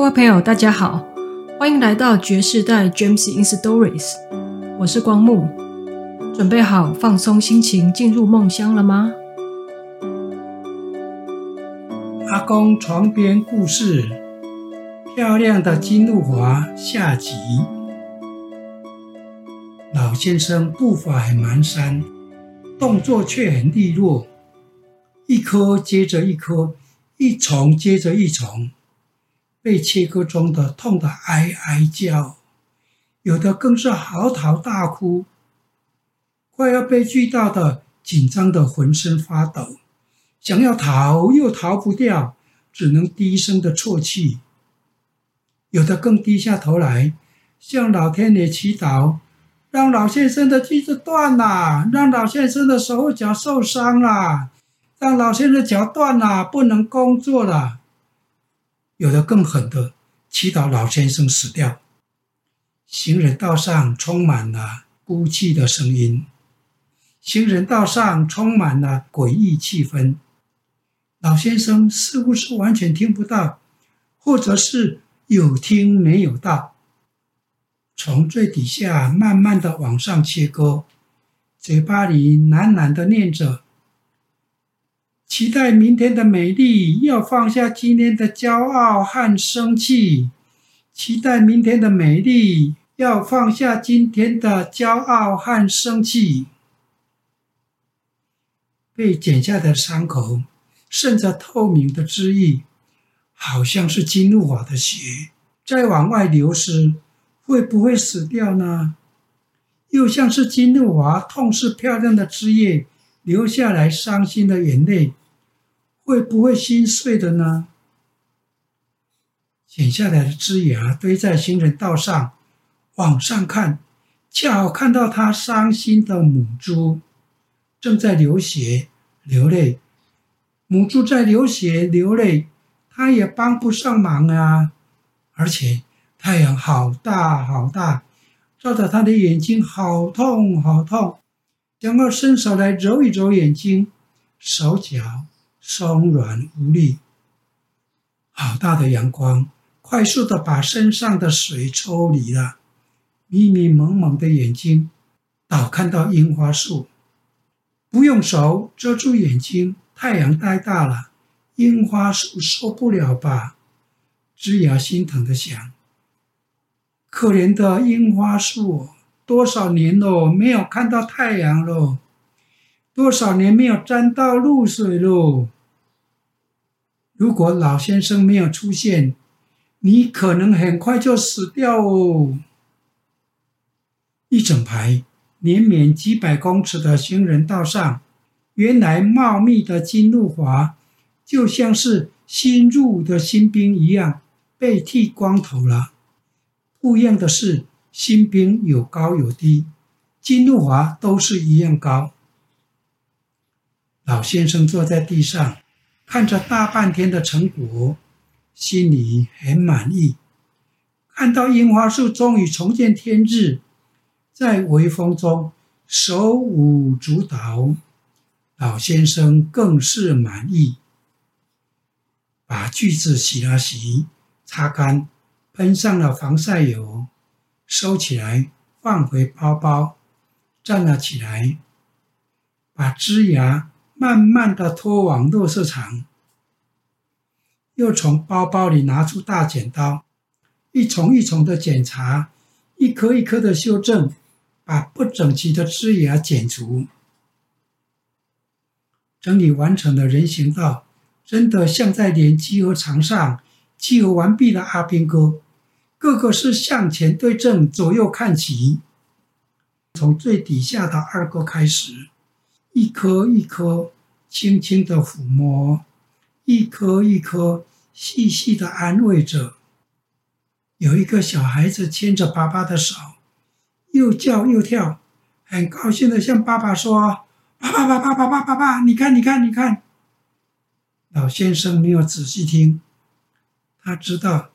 各位朋友，大家好，欢迎来到爵士代 James in Stories。我是光木，准备好放松心情进入梦乡了吗？阿公床边故事，漂亮的金露华下集。老先生步伐很蹒跚，动作却很利落，一颗接着一颗，一丛接着一丛。被切割中的痛得哀哀叫，有的更是嚎啕大哭，快要被锯到的紧张的浑身发抖，想要逃又逃不掉，只能低声的啜泣。有的更低下头来向老天爷祈祷，让老先生的锯子断了，让老先生的手脚受伤了，让老先生的脚断了，不能工作了。有的更狠的，祈祷老先生死掉。行人道上充满了哭泣的声音，行人道上充满了诡异气氛。老先生似乎是完全听不到，或者是有听没有到。从最底下慢慢的往上切割，嘴巴里喃喃的念着。期待明天的美丽，要放下今天的骄傲和生气。期待明天的美丽，要放下今天的骄傲和生气。被剪下的伤口渗着透明的汁液，好像是金露华的血在往外流失。会不会死掉呢？又像是金露华痛失漂亮的枝叶，流下来伤心的眼泪。会不会心碎的呢？剪下来的枝芽堆在行人道上，往上看，恰好看到他伤心的母猪正在流血流泪。母猪在流血流泪，他也帮不上忙啊！而且太阳好大好大，照得他的眼睛好痛好痛，想要伸手来揉一揉眼睛，手脚。松软无力，好大的阳光，快速的把身上的水抽离了。迷迷蒙蒙的眼睛，倒看到樱花树，不用手遮住眼睛，太阳太大了，樱花树受不了吧？枝芽心疼的想：可怜的樱花树，多少年了没有看到太阳了，多少年没有沾到露水喽。如果老先生没有出现，你可能很快就死掉哦。一整排连绵几百公尺的行人道上，原来茂密的金露华就像是新入伍的新兵一样，被剃光头了。不一样的是，新兵有高有低，金露华都是一样高。老先生坐在地上。看着大半天的成果，心里很满意。看到樱花树终于重见天日，在微风中手舞足蹈，老先生更是满意。把锯子洗了洗，擦干，喷上了防晒油，收起来，放回包包，站了起来，把枝芽。慢慢的拖往垃圾场，又从包包里拿出大剪刀，一丛一丛的检查，一颗一颗的修正，把不整齐的枝芽剪除。整理完成的人行道，真的像在练集合场上集合完毕的阿兵哥，个个是向前对正，左右看齐。从最底下的二哥开始。一颗一颗轻轻的抚摸，一颗一颗细细的安慰着。有一个小孩子牵着爸爸的手，又叫又跳，很高兴的向爸爸说：“爸爸，爸爸，爸爸，爸爸，你看，你看，你看。”老先生没有仔细听，他知道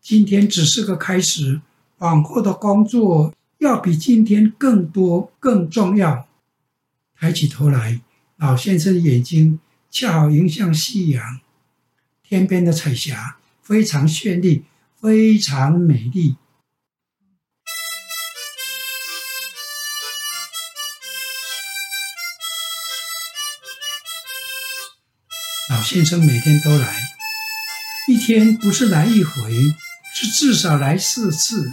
今天只是个开始，往后的工作要比今天更多、更重要。抬起头来，老先生的眼睛恰好迎向夕阳，天边的彩霞非常绚丽，非常美丽。老先生每天都来，一天不是来一回，是至少来四次。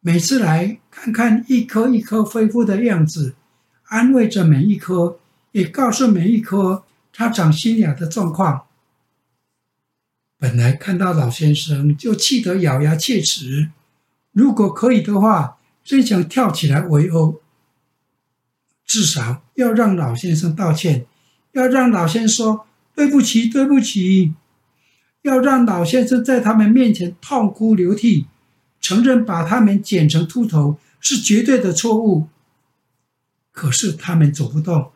每次来看看一颗一颗恢复的样子，安慰着每一棵，也告诉每一棵它长新芽的状况。本来看到老先生就气得咬牙切齿，如果可以的话，真想跳起来围殴。至少要让老先生道歉，要让老先生说。对不起，对不起！要让老先生在他们面前痛哭流涕，承认把他们剪成秃头是绝对的错误。可是他们走不动，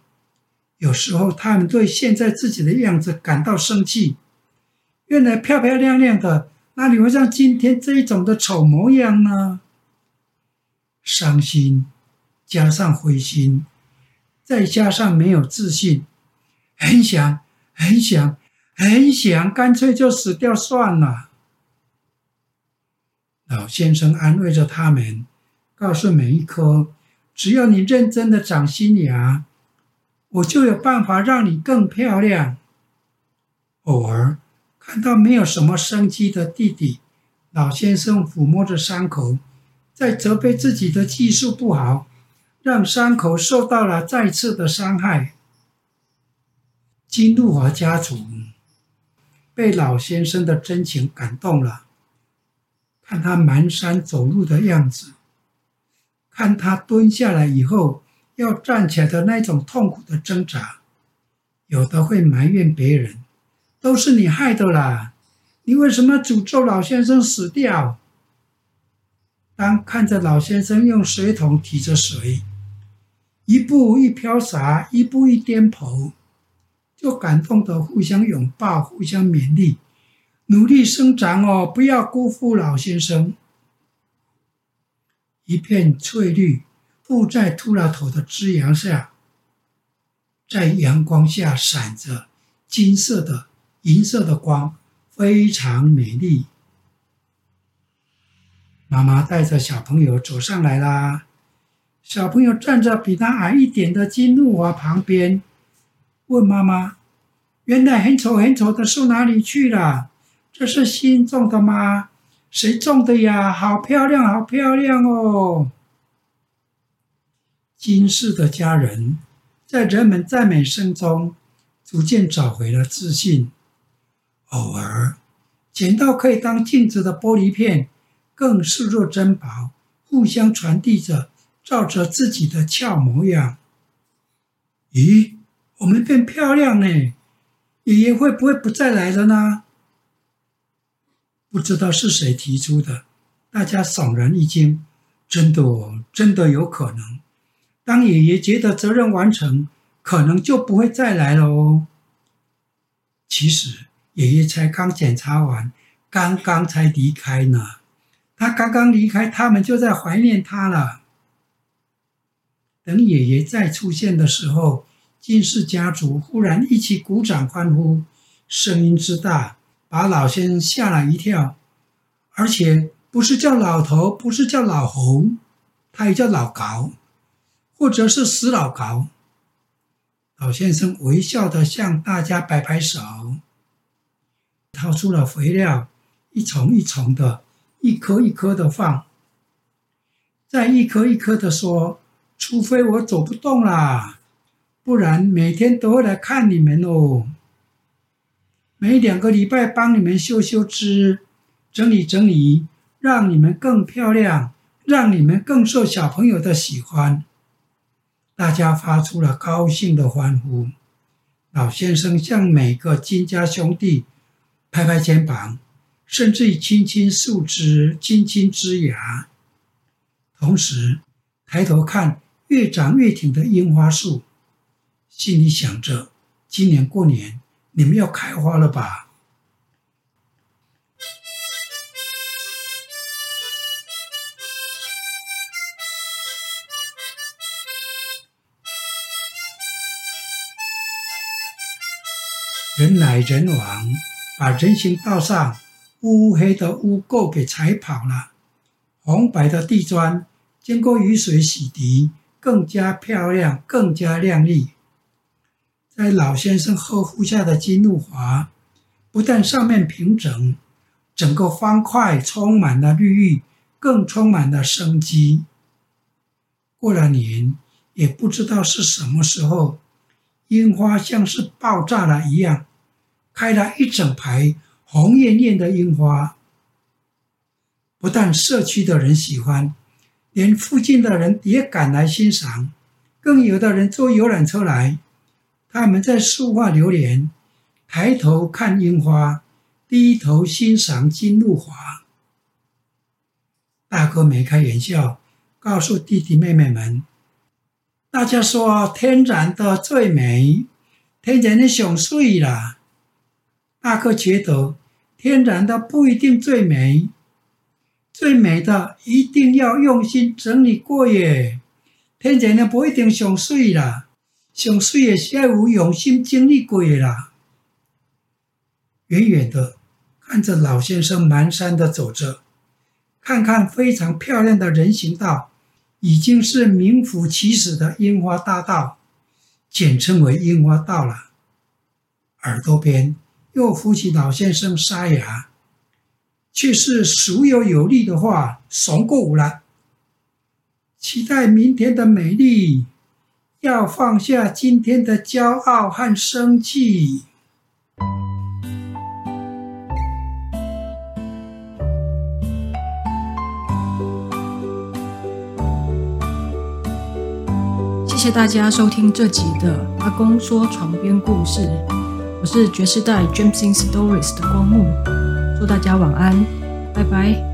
有时候他们对现在自己的样子感到生气。原来漂漂亮亮的，哪里会像今天这一种的丑模样呢？伤心，加上灰心，再加上没有自信，很想。很想，很想，干脆就死掉算了。老先生安慰着他们，告诉每一棵：只要你认真的长新芽，我就有办法让你更漂亮。偶尔看到没有什么生机的弟弟，老先生抚摸着伤口，在责备自己的技术不好，让伤口受到了再次的伤害。金露华家族被老先生的真情感动了，看他蹒跚走路的样子，看他蹲下来以后要站起来的那种痛苦的挣扎，有的会埋怨别人，都是你害的啦，你为什么诅咒老先生死掉？当看着老先生用水桶提着水，一步一飘洒，一步一颠簸。就感动的互相拥抱，互相勉励，努力生长哦，不要辜负老先生。一片翠绿，铺在秃老头的枝芽下，在阳光下闪着金色的、银色的光，非常美丽。妈妈带着小朋友走上来啦，小朋友站在比他矮一点的金露华旁边。问妈妈：“原来很丑很丑的树哪里去了？这是新种的吗？谁种的呀？好漂亮，好漂亮哦！”金氏的家人在人们赞美声中，逐渐找回了自信。偶尔捡到可以当镜子的玻璃片，更视若珍宝，互相传递着，照着自己的俏模样。咦？我们变漂亮呢，爷爷会不会不再来了呢？不知道是谁提出的，大家悚然一惊。真的哦，真的有可能。当爷爷觉得责任完成，可能就不会再来了哦。其实爷爷才刚检查完，刚刚才离开呢。他刚刚离开，他们就在怀念他了。等爷爷再出现的时候。金氏家族忽然一起鼓掌欢呼，声音之大，把老先生吓了一跳。而且不是叫老头，不是叫老侯，他也叫老高，或者是死老高。老先生微笑的向大家摆摆手，掏出了肥料，一丛一丛的，一颗一颗的放，再一颗一颗的说：“除非我走不动啦。”不然每天都会来看你们哦，每两个礼拜帮你们修修枝，整理整理，让你们更漂亮，让你们更受小朋友的喜欢。大家发出了高兴的欢呼。老先生向每个金家兄弟拍拍肩膀，甚至于亲亲树枝，亲亲枝芽，同时抬头看越长越挺的樱花树。心里想着，今年过年你们要开花了吧？人来人往，把人行道上乌黑的污垢给踩跑了，红白的地砖经过雨水洗涤，更加漂亮，更加亮丽。在老先生呵护下的金露华，不但上面平整，整个方块充满了绿意，更充满了生机。过了年，也不知道是什么时候，樱花像是爆炸了一样，开了一整排红艳艳的樱花。不但社区的人喜欢，连附近的人也赶来欣赏，更有的人坐游览车来。他们在树下流连，抬头看樱花，低头欣赏金露华。大哥没开玩笑。告诉弟弟妹妹们，大家说天然的最美，天然的上水啦。大哥觉得天然的不一定最美，最美的一定要用心整理过耶。天然的不一定上水啦，上水也是要有用心经历过的啦。远远的看着老先生蹒跚的走着。看看非常漂亮的人行道，已经是名副其实的樱花大道，简称为樱花道了。耳朵边又浮起老先生沙哑，却是俗有有力的话，怂过我了。期待明天的美丽，要放下今天的骄傲和生气。谢谢大家收听这集的阿公说床边故事，我是爵士代 Gems in Stories 的光木，祝大家晚安，拜拜。